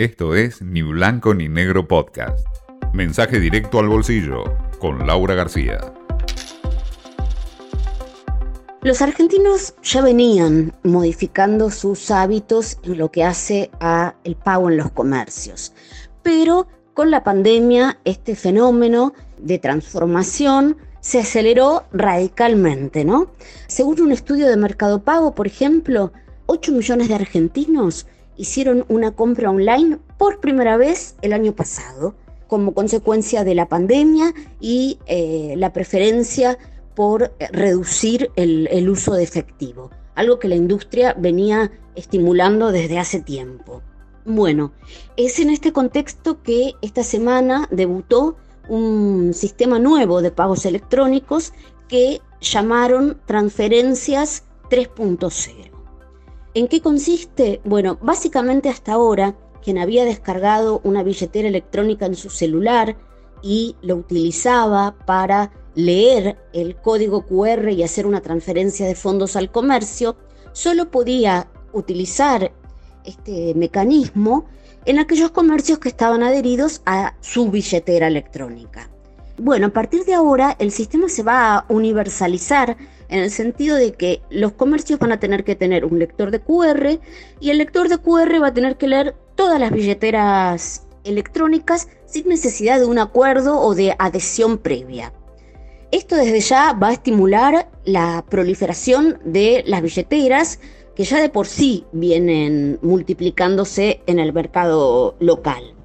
Esto es Ni Blanco ni Negro Podcast. Mensaje directo al bolsillo con Laura García. Los argentinos ya venían modificando sus hábitos en lo que hace a el pago en los comercios, pero con la pandemia este fenómeno de transformación se aceleró radicalmente, ¿no? Según un estudio de Mercado Pago, por ejemplo, 8 millones de argentinos hicieron una compra online por primera vez el año pasado, como consecuencia de la pandemia y eh, la preferencia por eh, reducir el, el uso de efectivo, algo que la industria venía estimulando desde hace tiempo. Bueno, es en este contexto que esta semana debutó un sistema nuevo de pagos electrónicos que llamaron transferencias 3.0. ¿En qué consiste? Bueno, básicamente hasta ahora, quien había descargado una billetera electrónica en su celular y lo utilizaba para leer el código QR y hacer una transferencia de fondos al comercio, solo podía utilizar este mecanismo en aquellos comercios que estaban adheridos a su billetera electrónica. Bueno, a partir de ahora el sistema se va a universalizar en el sentido de que los comercios van a tener que tener un lector de QR y el lector de QR va a tener que leer todas las billeteras electrónicas sin necesidad de un acuerdo o de adhesión previa. Esto desde ya va a estimular la proliferación de las billeteras que ya de por sí vienen multiplicándose en el mercado local.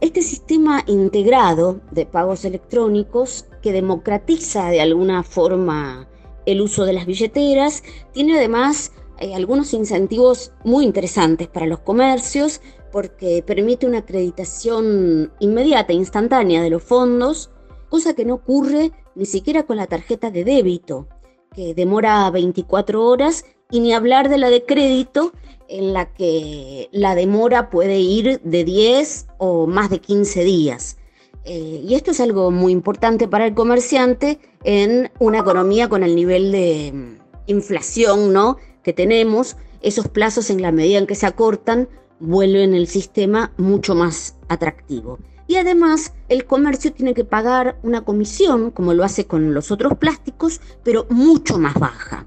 Este sistema integrado de pagos electrónicos que democratiza de alguna forma el uso de las billeteras, tiene además eh, algunos incentivos muy interesantes para los comercios porque permite una acreditación inmediata, instantánea de los fondos, cosa que no ocurre ni siquiera con la tarjeta de débito, que demora 24 horas, y ni hablar de la de crédito, en la que la demora puede ir de 10 o más de 15 días. Eh, y esto es algo muy importante para el comerciante en una economía con el nivel de mm, inflación ¿no? que tenemos. Esos plazos en la medida en que se acortan vuelven el sistema mucho más atractivo. Y además el comercio tiene que pagar una comisión, como lo hace con los otros plásticos, pero mucho más baja.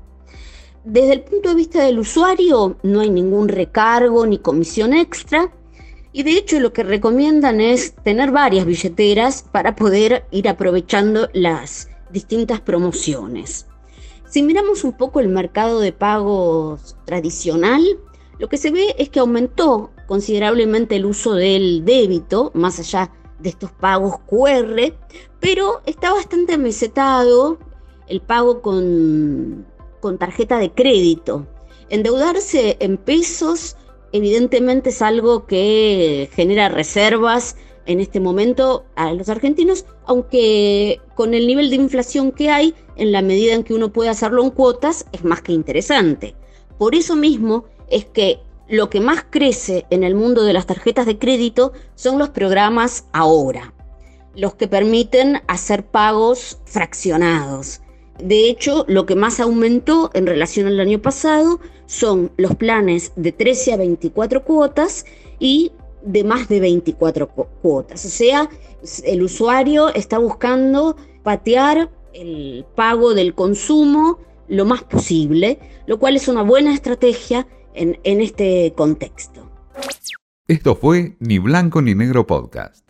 Desde el punto de vista del usuario no hay ningún recargo ni comisión extra y de hecho lo que recomiendan es tener varias billeteras para poder ir aprovechando las distintas promociones. Si miramos un poco el mercado de pagos tradicional, lo que se ve es que aumentó considerablemente el uso del débito, más allá de estos pagos QR, pero está bastante amesetado el pago con, con tarjeta de crédito. Endeudarse en pesos evidentemente es algo que genera reservas en este momento a los argentinos, aunque con el nivel de inflación que hay, en la medida en que uno puede hacerlo en cuotas, es más que interesante. Por eso mismo es que lo que más crece en el mundo de las tarjetas de crédito son los programas ahora, los que permiten hacer pagos fraccionados. De hecho, lo que más aumentó en relación al año pasado son los planes de 13 a 24 cuotas y de más de 24 cuotas. O sea, el usuario está buscando patear el pago del consumo lo más posible, lo cual es una buena estrategia en, este contexto. Esto fue Ni Blanco ni Negro Podcast.